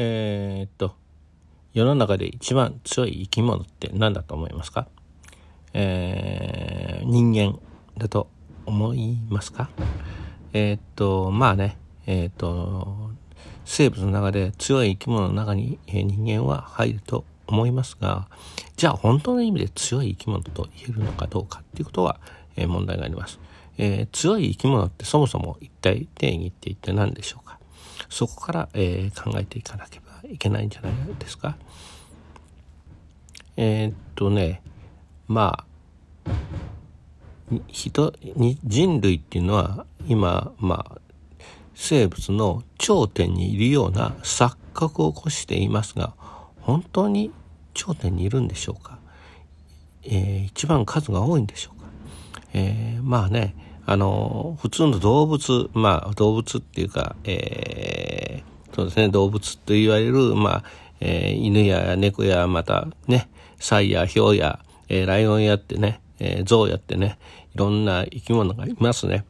えー、っと、世の中で一番強い生き物って何だと思いますか？えー、人間だと思いますか？えー、っと、まあね、え、っと、生物の中で強い生き物の中に、人間は入ると思いますが、じゃあ本当の意味で強い生き物と言えるのかどうかっていうことは、え問題があります。え強い生き物ってそもそも一体定義って一体何でしょうか？そこから、えー考えていかなければいけないんじゃないですか。えー、っとね、まあ、人に人類っていうのは今、まあ、生物の頂点にいるような錯覚を起こしていますが本当に頂点にいるんでしょうか、えー、一番数が多いんでしょうか、えー、まあねあの普通の動物まあ動物っていうか、えー、そうですね動物と言われる、まあえー、犬や猫やまたねサイやヒョウや、えー、ライオンやってね、えー、ゾウやってねいろんな生き物がいますね。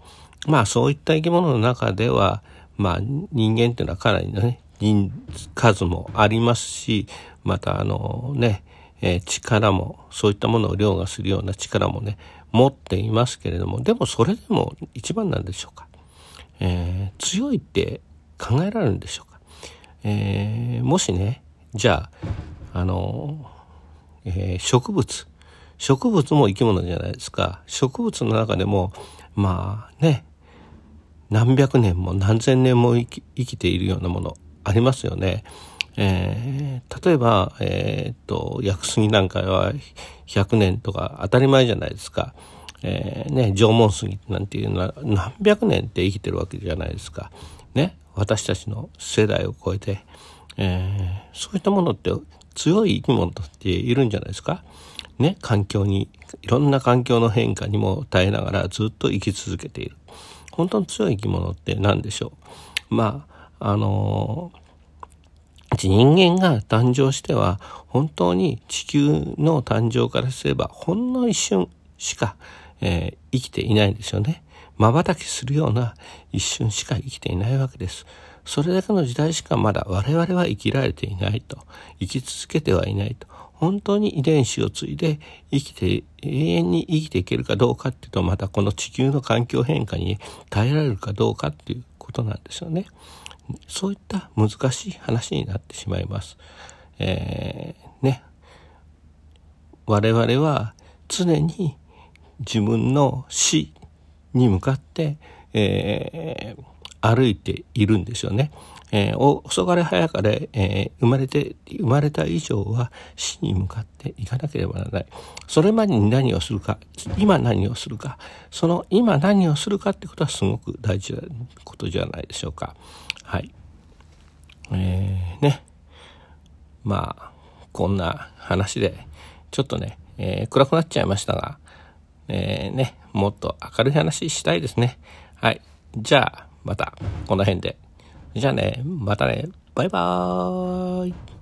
まあそういった生き物の中では、まあ人間っていうのはかなりのね、人数もありますし、またあのね、え、力も、そういったものを凌駕するような力もね、持っていますけれども、でもそれでも一番なんでしょうか。えー、強いって考えられるんでしょうか。えー、もしね、じゃあ、あの、えー、植物。植物も生き物じゃないですか。植物の中でも、まあね、何百年も何千年も生きているようなものありますよね。えー、例えば、えー、っと、薬杉なんかは100年とか当たり前じゃないですか。えー、ね、縄文杉なんていうのは何百年って生きてるわけじゃないですか。ね、私たちの世代を超えて、えー、そういったものって強い生き物っているんじゃないですか。ね、環境に、いろんな環境の変化にも耐えながらずっと生き続けている。本当の強い生き物って何でしょうまあ、あのー、人間が誕生しては本当に地球の誕生からすればほんの一瞬しか、えー、生きていないんですよね。瞬きするような一瞬しか生きていないわけです。それだけの時代しかまだ我々は生きられていないと。生き続けてはいないと。本当に遺伝子を継いで生きて、永遠に生きていけるかどうかっていうと、またこの地球の環境変化に耐えられるかどうかっていうことなんですよね。そういった難しい話になってしまいます。えー、ね。我々は常に自分の死に向かって、えー、歩いているんですよね。えー、遅かれ早かれ、えー、生まれて、生まれた以上は死に向かっていかなければならない。それまでに何をするか、今何をするか、その今何をするかってことはすごく大事なことじゃないでしょうか。はい。えー、ね。まあ、こんな話で、ちょっとね、えー、暗くなっちゃいましたが、えー、ね、もっと明るい話したいですね。はい。じゃあ、また、この辺で。じゃあね、またね、バイバーイ。